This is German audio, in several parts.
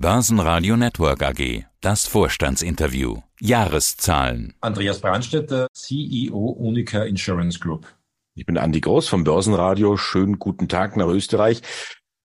Börsenradio Network AG. Das Vorstandsinterview. Jahreszahlen. Andreas Brandstätter, CEO Unica Insurance Group. Ich bin Andi Groß vom Börsenradio. Schönen guten Tag nach Österreich.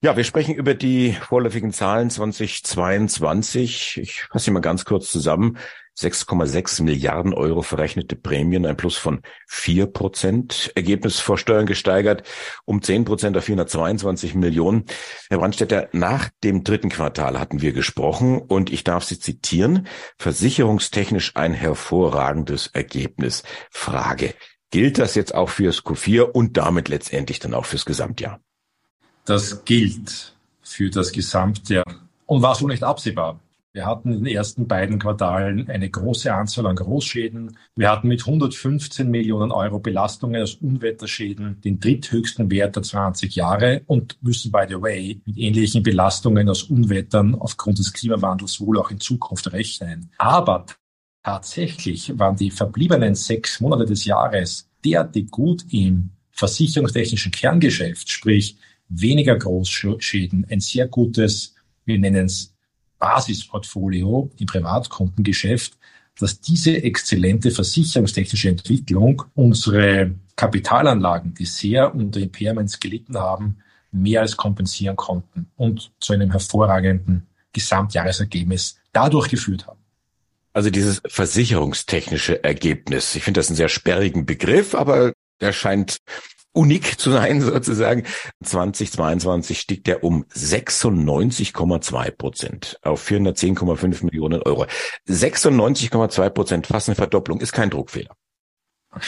Ja, wir sprechen über die vorläufigen Zahlen 2022. Ich fasse sie mal ganz kurz zusammen. 6,6 Milliarden Euro verrechnete Prämien, ein Plus von 4 Prozent. Ergebnis vor Steuern gesteigert um 10 Prozent auf 422 Millionen. Herr Brandstätter, nach dem dritten Quartal hatten wir gesprochen und ich darf Sie zitieren. Versicherungstechnisch ein hervorragendes Ergebnis. Frage. Gilt das jetzt auch fürs Q4 und damit letztendlich dann auch fürs Gesamtjahr? Das gilt für das Gesamtjahr und war so nicht absehbar. Wir hatten in den ersten beiden Quartalen eine große Anzahl an Großschäden. Wir hatten mit 115 Millionen Euro Belastungen aus Unwetterschäden den dritthöchsten Wert der 20 Jahre und müssen, by the way, mit ähnlichen Belastungen aus Unwettern aufgrund des Klimawandels wohl auch in Zukunft rechnen. Aber tatsächlich waren die verbliebenen sechs Monate des Jahres derartig gut im versicherungstechnischen Kerngeschäft, sprich weniger Großschäden, ein sehr gutes, wir nennen es Basisportfolio im Privatkundengeschäft, dass diese exzellente versicherungstechnische Entwicklung unsere Kapitalanlagen, die sehr unter Impairments gelitten haben, mehr als kompensieren konnten und zu einem hervorragenden Gesamtjahresergebnis dadurch geführt haben. Also dieses versicherungstechnische Ergebnis. Ich finde das einen sehr sperrigen Begriff, aber der scheint unik zu sein sozusagen. 2022 stieg der um 96,2 Prozent auf 410,5 Millionen Euro. 96,2 Prozent, fast eine Verdopplung, ist kein Druckfehler.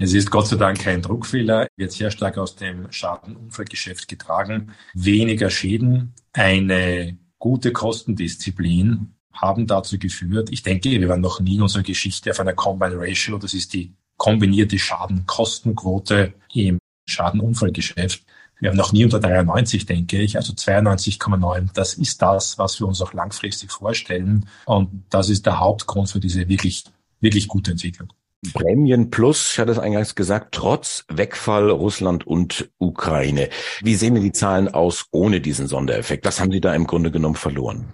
Es ist Gott sei Dank kein Druckfehler, wird sehr stark aus dem Schadenunfallgeschäft getragen. Weniger Schäden, eine gute Kostendisziplin haben dazu geführt. Ich denke, wir waren noch nie in unserer Geschichte auf einer Combine Ratio, das ist die kombinierte Schadenkostenquote im Schadenunfallgeschäft. Wir haben noch nie unter 93, denke ich, also 92,9. Das ist das, was wir uns auch langfristig vorstellen. Und das ist der Hauptgrund für diese wirklich, wirklich gute Entwicklung. Prämien plus, ich hatte es eingangs gesagt, trotz Wegfall Russland und Ukraine. Wie sehen denn die Zahlen aus ohne diesen Sondereffekt? Das haben Sie da im Grunde genommen verloren.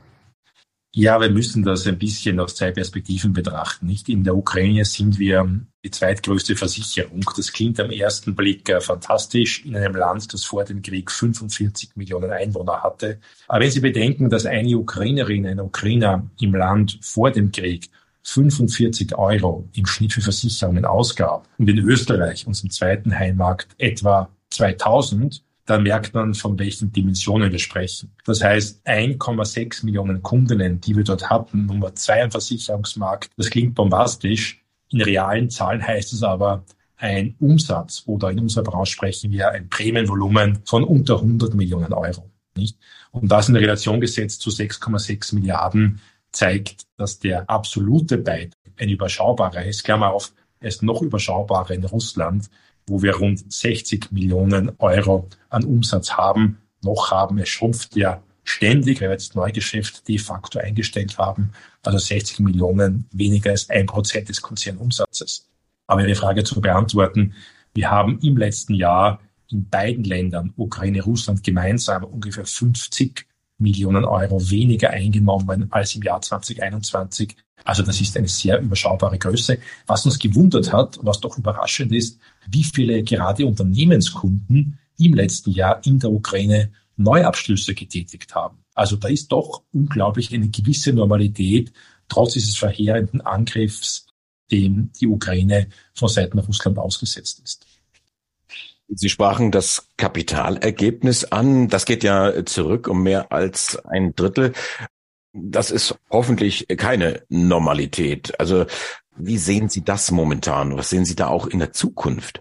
Ja, wir müssen das ein bisschen aus zwei Perspektiven betrachten. Nicht in der Ukraine sind wir die zweitgrößte Versicherung. Das klingt am ersten Blick äh, fantastisch in einem Land, das vor dem Krieg 45 Millionen Einwohner hatte. Aber wenn Sie bedenken, dass eine Ukrainerin, ein Ukrainer im Land vor dem Krieg 45 Euro im Schnitt für Versicherungen ausgab und in Österreich, unserem zweiten Heimmarkt, etwa 2000, dann merkt man, von welchen Dimensionen wir sprechen. Das heißt, 1,6 Millionen Kundinnen, die wir dort hatten, Nummer zwei im Versicherungsmarkt, das klingt bombastisch. In realen Zahlen heißt es aber, ein Umsatz oder in unserer Branche sprechen wir ein Prämienvolumen von unter 100 Millionen Euro. Nicht? Und das in Relation gesetzt zu 6,6 Milliarden zeigt, dass der absolute Beitrag ein überschaubarer ist. Klammer auf, er ist noch überschaubarer in Russland wo wir rund 60 Millionen Euro an Umsatz haben, noch haben. Es schrumpft ja ständig, weil wir jetzt Neugeschäft de facto eingestellt haben. Also 60 Millionen weniger als ein Prozent des Konzernumsatzes. Aber Ihre Frage zu beantworten, wir haben im letzten Jahr in beiden Ländern, Ukraine, Russland gemeinsam, ungefähr 50 Millionen Euro weniger eingenommen als im Jahr 2021. Also das ist eine sehr überschaubare Größe. Was uns gewundert hat, was doch überraschend ist, wie viele gerade Unternehmenskunden im letzten Jahr in der Ukraine Neuabschlüsse getätigt haben. Also da ist doch unglaublich eine gewisse Normalität, trotz dieses verheerenden Angriffs, dem die Ukraine von Seiten Russland ausgesetzt ist. Sie sprachen das Kapitalergebnis an. Das geht ja zurück um mehr als ein Drittel. Das ist hoffentlich keine Normalität. Also wie sehen Sie das momentan? Was sehen Sie da auch in der Zukunft?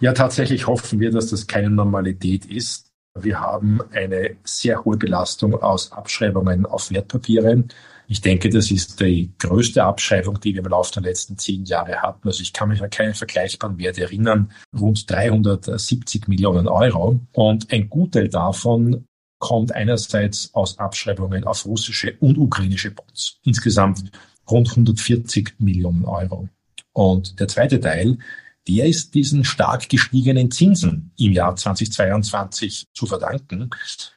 Ja, tatsächlich hoffen wir, dass das keine Normalität ist. Wir haben eine sehr hohe Belastung aus Abschreibungen auf Wertpapiere. Ich denke, das ist die größte Abschreibung, die wir im Laufe der letzten zehn Jahre hatten. Also ich kann mich an keinen vergleichbaren Wert erinnern. Rund 370 Millionen Euro. Und ein Gutteil davon kommt einerseits aus Abschreibungen auf russische und ukrainische Bonds. Insgesamt rund 140 Millionen Euro. Und der zweite Teil, der ist diesen stark gestiegenen Zinsen im Jahr 2022 zu verdanken.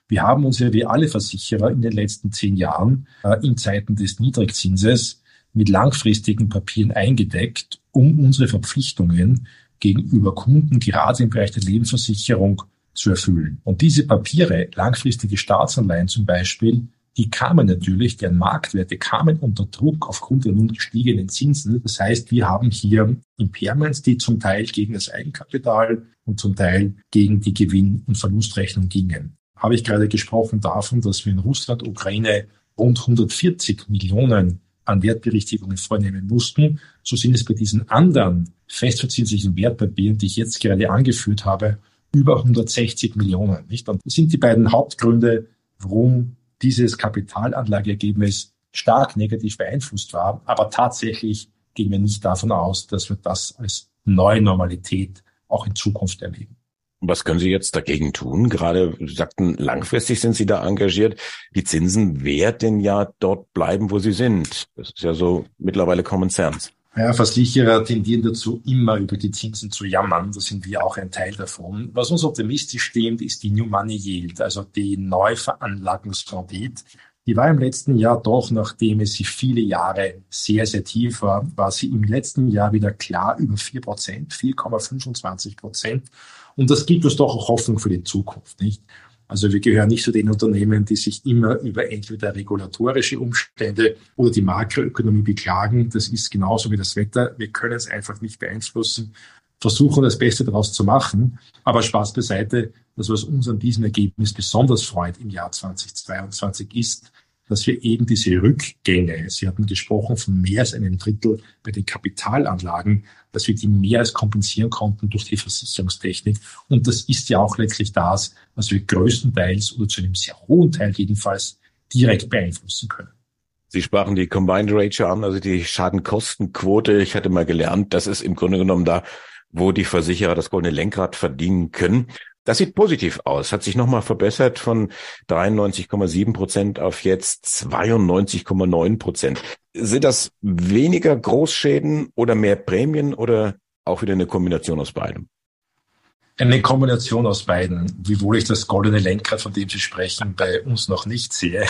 Wir haben uns ja wie alle Versicherer in den letzten zehn Jahren äh, in Zeiten des Niedrigzinses mit langfristigen Papieren eingedeckt, um unsere Verpflichtungen gegenüber Kunden gerade im Bereich der Lebensversicherung zu erfüllen. Und diese Papiere, langfristige Staatsanleihen zum Beispiel, die kamen natürlich, deren Marktwerte kamen unter Druck aufgrund der nun gestiegenen Zinsen. Das heißt, wir haben hier Impairments, die zum Teil gegen das Eigenkapital und zum Teil gegen die Gewinn- und Verlustrechnung gingen. Habe ich gerade gesprochen davon, dass wir in Russland, Ukraine rund 140 Millionen an Wertberichtigungen vornehmen mussten. So sind es bei diesen anderen festverzinslichen Wertpapieren, die ich jetzt gerade angeführt habe, über 160 Millionen. Nicht? Und das sind die beiden Hauptgründe, warum dieses Kapitalanlageergebnis stark negativ beeinflusst war. Aber tatsächlich gehen wir nicht davon aus, dass wir das als neue Normalität auch in Zukunft erleben. Was können Sie jetzt dagegen tun? Gerade Sie sagten, langfristig sind Sie da engagiert. Die Zinsen werden ja dort bleiben, wo sie sind. Das ist ja so mittlerweile Common Sense. Ja, Versicherer tendieren dazu, immer über die Zinsen zu jammern. Da sind wir auch ein Teil davon. Was uns optimistisch stimmt, ist die New Money Yield, also die Neuveranlagungsrendite. Die war im letzten Jahr doch, nachdem es sie viele Jahre sehr, sehr tief war, war sie im letzten Jahr wieder klar über 4 Prozent, 4,25 Prozent. Und das gibt uns doch auch Hoffnung für die Zukunft, nicht? Also wir gehören nicht zu den Unternehmen, die sich immer über entweder regulatorische Umstände oder die Makroökonomie beklagen. Das ist genauso wie das Wetter. Wir können es einfach nicht beeinflussen, versuchen das Beste daraus zu machen. Aber Spaß beiseite, das, was uns an diesem Ergebnis besonders freut im Jahr 2022 ist, dass wir eben diese Rückgänge, Sie hatten gesprochen von mehr als einem Drittel bei den Kapitalanlagen, dass wir die mehr als kompensieren konnten durch die Versicherungstechnik. Und das ist ja auch letztlich das, was wir größtenteils oder zu einem sehr hohen Teil jedenfalls direkt beeinflussen können. Sie sprachen die Combined Ratio an, also die Schadenkostenquote. Ich hatte mal gelernt, das ist im Grunde genommen da, wo die Versicherer das goldene Lenkrad verdienen können. Das sieht positiv aus, hat sich nochmal verbessert von 93,7 Prozent auf jetzt 92,9 Prozent. Sind das weniger Großschäden oder mehr Prämien oder auch wieder eine Kombination aus beidem? Eine Kombination aus beiden, wiewohl ich das goldene Lenkrad, von dem Sie sprechen, bei uns noch nicht sehe.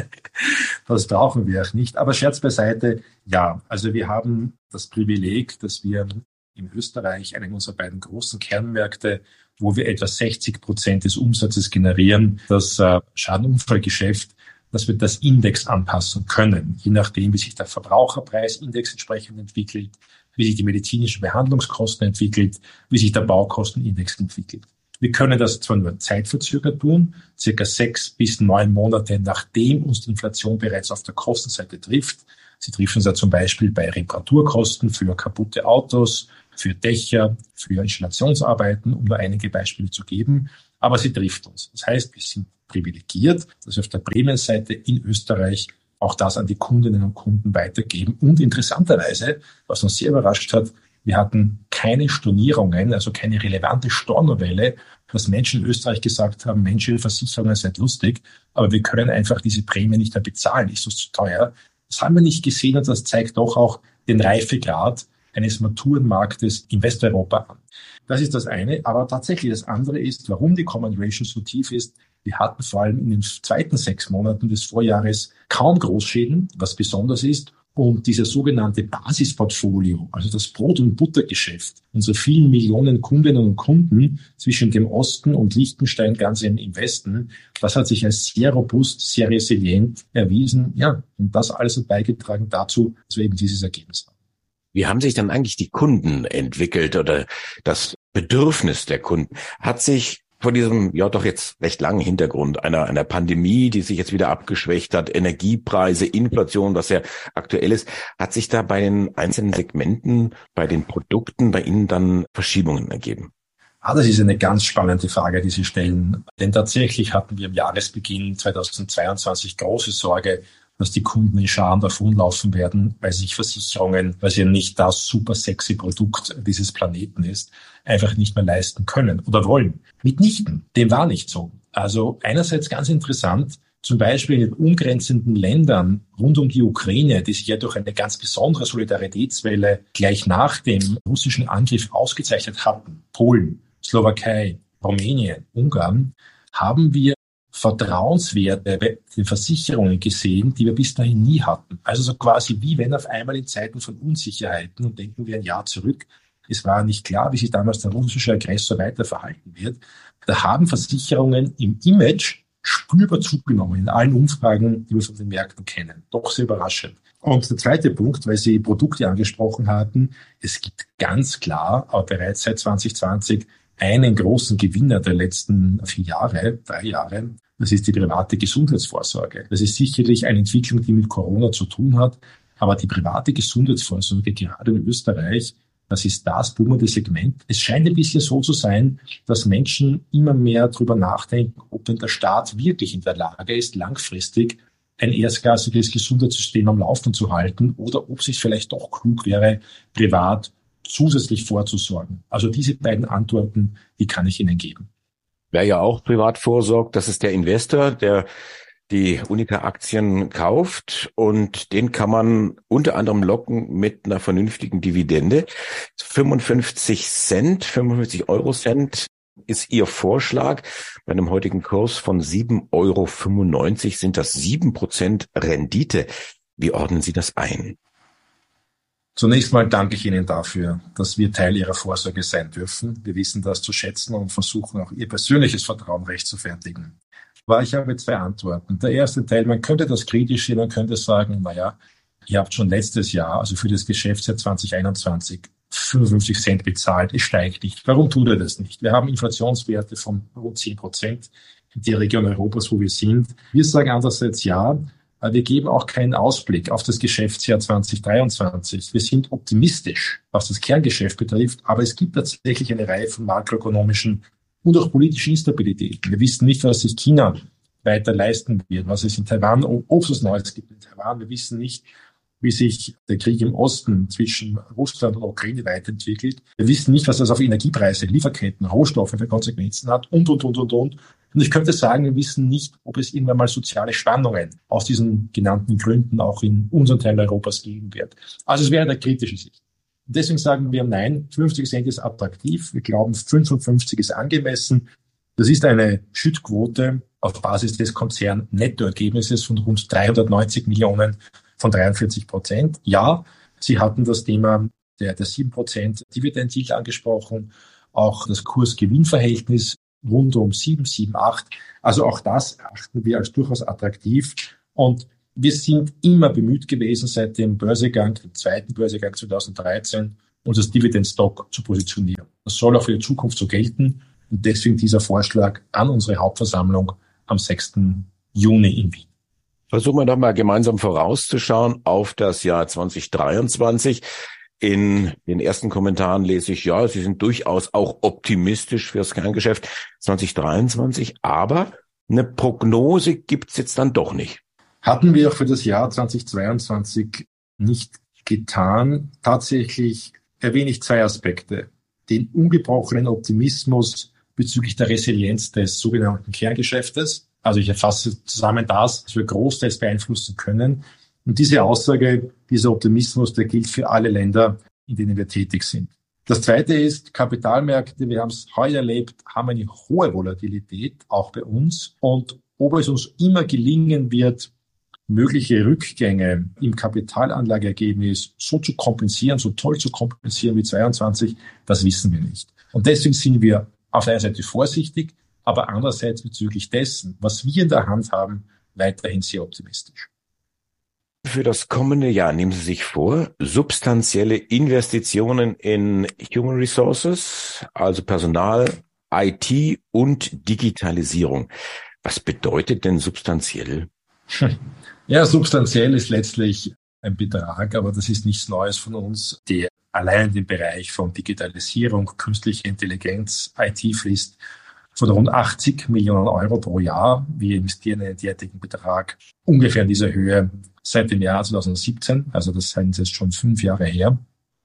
das brauchen wir auch nicht. Aber Scherz beiseite, ja, also wir haben das Privileg, dass wir in Österreich, einen unserer beiden großen Kernmärkte, wo wir etwa 60 Prozent des Umsatzes generieren, das äh, Schadenunfallgeschäft, dass wir das Index anpassen können, je nachdem, wie sich der Verbraucherpreisindex entsprechend entwickelt, wie sich die medizinischen Behandlungskosten entwickelt, wie sich der Baukostenindex entwickelt. Wir können das zwar nur zeitverzögert tun, circa sechs bis neun Monate nachdem uns die Inflation bereits auf der Kostenseite trifft. Sie trifft uns ja zum Beispiel bei Reparaturkosten für kaputte Autos, für Dächer, für Installationsarbeiten, um nur einige Beispiele zu geben. Aber sie trifft uns. Das heißt, wir sind privilegiert, dass wir auf der Prämienseite in Österreich auch das an die Kundinnen und Kunden weitergeben. Und interessanterweise, was uns sehr überrascht hat, wir hatten keine Stornierungen, also keine relevante Stornovelle, dass Menschen in Österreich gesagt haben, Mensch, Ihre Versicherungen sind lustig, aber wir können einfach diese Prämie nicht mehr bezahlen, ist uns zu teuer. Das haben wir nicht gesehen und das zeigt doch auch den Reifegrad eines Maturenmarktes in Westeuropa an. Das ist das eine. Aber tatsächlich das andere ist, warum die Common Ratio so tief ist. Wir hatten vor allem in den zweiten sechs Monaten des Vorjahres kaum Großschäden, was besonders ist. Und dieses sogenannte Basisportfolio, also das Brot- und Buttergeschäft, unsere vielen Millionen Kundinnen und Kunden zwischen dem Osten und Liechtenstein ganz im, Westen, das hat sich als sehr robust, sehr resilient erwiesen. Ja, und das alles hat beigetragen dazu, dass wir eben dieses Ergebnis haben. Wie haben sich dann eigentlich die Kunden entwickelt oder das Bedürfnis der Kunden? Hat sich vor diesem, ja doch jetzt recht langen Hintergrund einer, einer Pandemie, die sich jetzt wieder abgeschwächt hat, Energiepreise, Inflation, was ja aktuell ist, hat sich da bei den einzelnen Segmenten, bei den Produkten bei Ihnen dann Verschiebungen ergeben? Ah, das ist eine ganz spannende Frage, die Sie stellen. Denn tatsächlich hatten wir im Jahresbeginn 2022 große Sorge, dass die Kunden in Scharen davonlaufen werden, weil sich Versicherungen, weil sie nicht das super sexy Produkt dieses Planeten ist, einfach nicht mehr leisten können oder wollen. Mitnichten. Dem war nicht so. Also einerseits ganz interessant, zum Beispiel in den umgrenzenden Ländern rund um die Ukraine, die sich ja durch eine ganz besondere Solidaritätswelle gleich nach dem russischen Angriff ausgezeichnet hatten, Polen, Slowakei, Rumänien, Ungarn, haben wir Vertrauenswerte bei den Versicherungen gesehen, die wir bis dahin nie hatten. Also so quasi wie wenn auf einmal in Zeiten von Unsicherheiten, und denken wir ein Jahr zurück, es war nicht klar, wie sich damals der russische Aggressor weiter verhalten wird, da haben Versicherungen im Image spürbar zugenommen in allen Umfragen, die wir von den Märkten kennen. Doch sehr überraschend. Und der zweite Punkt, weil Sie Produkte angesprochen hatten, es gibt ganz klar, aber bereits seit 2020 einen großen Gewinner der letzten vier Jahre, drei Jahre. Das ist die private Gesundheitsvorsorge. Das ist sicherlich eine Entwicklung, die mit Corona zu tun hat. Aber die private Gesundheitsvorsorge, gerade in Österreich, das ist das boomende Segment. Es scheint ein bisschen so zu sein, dass Menschen immer mehr darüber nachdenken, ob denn der Staat wirklich in der Lage ist, langfristig ein erstklassiges Gesundheitssystem am Laufen zu halten oder ob es sich vielleicht doch klug wäre, privat zusätzlich vorzusorgen. Also diese beiden Antworten, die kann ich Ihnen geben. Wer ja auch privat vorsorgt, das ist der Investor, der die Unica-Aktien kauft und den kann man unter anderem locken mit einer vernünftigen Dividende. 55 Cent, 55 Euro Cent ist Ihr Vorschlag. Bei einem heutigen Kurs von 7,95 Euro sind das 7 Prozent Rendite. Wie ordnen Sie das ein? Zunächst mal danke ich Ihnen dafür, dass wir Teil Ihrer Vorsorge sein dürfen. Wir wissen das zu schätzen und versuchen auch Ihr persönliches Vertrauen recht zu fertigen. Aber ich habe zwei Antworten. Der erste Teil, man könnte das kritisch sehen, man könnte sagen, naja, ihr habt schon letztes Jahr, also für das Geschäftsjahr 2021, 55 Cent bezahlt, es steigt nicht. Warum tut er das nicht? Wir haben Inflationswerte von rund 10 Prozent in der Region Europas, wo wir sind. Wir sagen andererseits ja, wir geben auch keinen Ausblick auf das Geschäftsjahr 2023. Wir sind optimistisch, was das Kerngeschäft betrifft, aber es gibt tatsächlich eine Reihe von makroökonomischen und auch politischen Instabilitäten. Wir wissen nicht, was sich China weiter leisten wird, was es in Taiwan, ob es Neues gibt in Taiwan. Wir wissen nicht, wie sich der Krieg im Osten zwischen Russland und Ukraine weiterentwickelt. Wir wissen nicht, was das auf Energiepreise, Lieferketten, Rohstoffe für Konsequenzen hat und, und, und, und, und. Und ich könnte sagen, wir wissen nicht, ob es irgendwann mal soziale Spannungen aus diesen genannten Gründen auch in unseren Teil Europas geben wird. Also es wäre eine kritische Sicht. Deswegen sagen wir, nein, 50 Cent ist attraktiv. Wir glauben, 55 ist angemessen. Das ist eine Schüttquote auf Basis des Konzern-Nettoergebnisses von rund 390 Millionen von 43 Prozent. Ja, Sie hatten das Thema der, der 7 Prozent Dividend angesprochen, auch das Kurs-Gewinn-Verhältnis rund um 7, 7, 8. Also auch das erachten wir als durchaus attraktiv. Und wir sind immer bemüht gewesen, seit dem Börsegang, dem zweiten Börsegang 2013, uns als Dividend-Stock zu positionieren. Das soll auch für die Zukunft so gelten. Und deswegen dieser Vorschlag an unsere Hauptversammlung am 6. Juni in Wien. Versuchen wir doch mal gemeinsam vorauszuschauen auf das Jahr 2023. In den ersten Kommentaren lese ich, ja, Sie sind durchaus auch optimistisch fürs Kerngeschäft 2023, aber eine Prognose gibt's jetzt dann doch nicht. Hatten wir auch für das Jahr 2022 nicht getan. Tatsächlich erwähne ich zwei Aspekte. Den ungebrochenen Optimismus bezüglich der Resilienz des sogenannten Kerngeschäftes. Also ich erfasse zusammen das, was wir großteils beeinflussen können und diese Aussage, dieser Optimismus, der gilt für alle Länder, in denen wir tätig sind. Das Zweite ist, Kapitalmärkte, wir haben es heuer erlebt, haben eine hohe Volatilität, auch bei uns. Und ob es uns immer gelingen wird, mögliche Rückgänge im Kapitalanlageergebnis so zu kompensieren, so toll zu kompensieren wie 22, das wissen wir nicht. Und deswegen sind wir auf der einen Seite vorsichtig, aber andererseits bezüglich dessen, was wir in der Hand haben, weiterhin sehr optimistisch. Für das kommende Jahr nehmen Sie sich vor, substanzielle Investitionen in Human Resources, also Personal, IT und Digitalisierung. Was bedeutet denn substanziell? Ja, substanziell ist letztlich ein Betrag, aber das ist nichts Neues von uns, der allein in den Bereich von Digitalisierung, künstlicher Intelligenz, IT fließt von rund 80 Millionen Euro pro Jahr. Wir investieren einen derartigen Betrag ungefähr in dieser Höhe seit dem Jahr 2017, also das sind jetzt schon fünf Jahre her.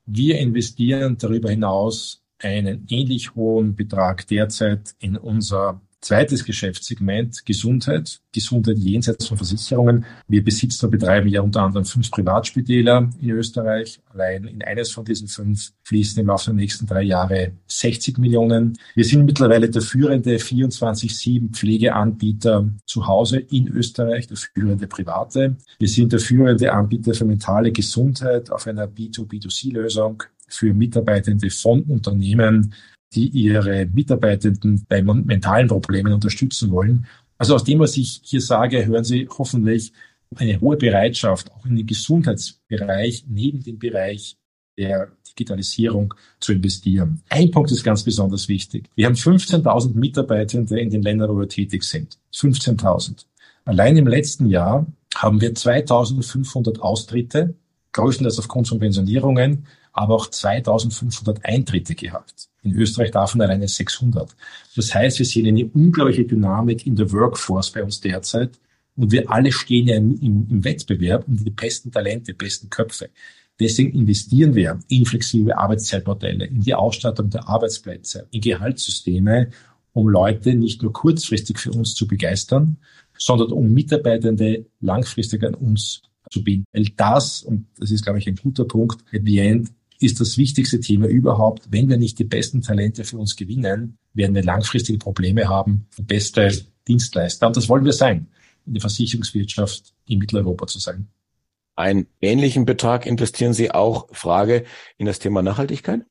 Wir investieren darüber hinaus einen ähnlich hohen Betrag derzeit in unser Zweites Geschäftssegment, Gesundheit. Gesundheit jenseits von Versicherungen. Wir besitzen und betreiben ja unter anderem fünf Privatspitäler in Österreich. Allein in eines von diesen fünf fließen im Laufe der nächsten drei Jahre 60 Millionen. Wir sind mittlerweile der führende 24-7 Pflegeanbieter zu Hause in Österreich, der führende private. Wir sind der führende Anbieter für mentale Gesundheit auf einer B2B2C-Lösung für Mitarbeitende von Unternehmen die ihre Mitarbeitenden bei mentalen Problemen unterstützen wollen. Also aus dem, was ich hier sage, hören Sie hoffentlich eine hohe Bereitschaft, auch in den Gesundheitsbereich neben dem Bereich der Digitalisierung zu investieren. Ein Punkt ist ganz besonders wichtig. Wir haben 15.000 Mitarbeitende in den Ländern, wo wir tätig sind. 15.000. Allein im letzten Jahr haben wir 2.500 Austritte, größtenteils aufgrund von Pensionierungen, aber auch 2.500 Eintritte gehabt. In Österreich davon alleine 600. Das heißt, wir sehen eine unglaubliche Dynamik in der Workforce bei uns derzeit. Und wir alle stehen ja im, im, Wettbewerb um die besten Talente, besten Köpfe. Deswegen investieren wir in flexible Arbeitszeitmodelle, in die Ausstattung der Arbeitsplätze, in Gehaltssysteme, um Leute nicht nur kurzfristig für uns zu begeistern, sondern um Mitarbeitende langfristig an uns zu binden. Weil das, und das ist, glaube ich, ein guter Punkt, at the end ist das wichtigste Thema überhaupt. Wenn wir nicht die besten Talente für uns gewinnen, werden wir langfristige Probleme haben, beste Dienstleister. Und das wollen wir sein, in der Versicherungswirtschaft in Mitteleuropa zu sein. Einen ähnlichen Betrag investieren Sie auch, Frage, in das Thema Nachhaltigkeit?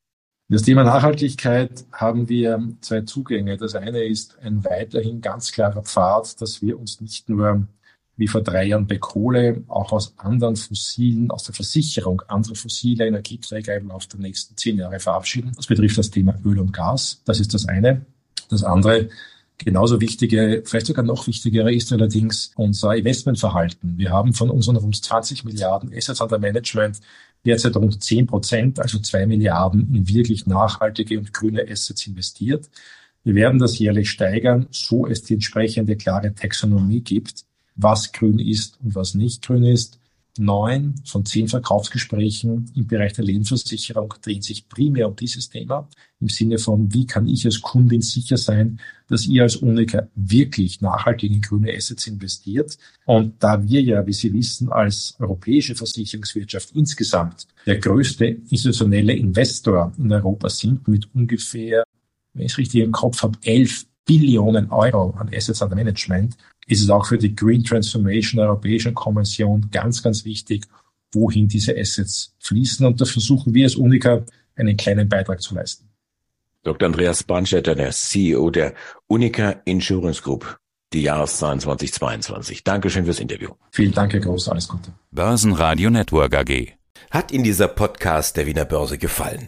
Das Thema Nachhaltigkeit haben wir zwei Zugänge. Das eine ist ein weiterhin ganz klarer Pfad, dass wir uns nicht nur wie vor drei Jahren bei Kohle, auch aus anderen fossilen, aus der Versicherung anderer fossiler Energieträger im Laufe der nächsten zehn Jahre verabschieden. Das betrifft das Thema Öl und Gas. Das ist das eine. Das andere, genauso wichtige, vielleicht sogar noch wichtigere, ist allerdings unser Investmentverhalten. Wir haben von unseren rund 20 Milliarden Assets under Management derzeit rund 10 Prozent, also zwei Milliarden in wirklich nachhaltige und grüne Assets investiert. Wir werden das jährlich steigern, so es die entsprechende klare Taxonomie gibt was grün ist und was nicht grün ist. Neun von zehn Verkaufsgesprächen im Bereich der Lebensversicherung drehen sich primär um dieses Thema im Sinne von, wie kann ich als Kundin sicher sein, dass ihr als Unica wirklich nachhaltig in grüne Assets investiert. Und da wir ja, wie Sie wissen, als europäische Versicherungswirtschaft insgesamt der größte institutionelle Investor in Europa sind mit ungefähr, wenn ich es richtig im Kopf habe, elf Billionen Euro an Assets under Management, ist es auch für die Green Transformation der Europäischen Kommission ganz, ganz wichtig, wohin diese Assets fließen. Und da versuchen wir als Unica einen kleinen Beitrag zu leisten. Dr. Andreas Brandstätter, der CEO der Unica Insurance Group, die Jahreszahlen 2022. Dankeschön fürs Interview. Vielen Dank, Herr Groß. Alles Gute. Börsenradio Network AG. Hat Ihnen dieser Podcast der Wiener Börse gefallen?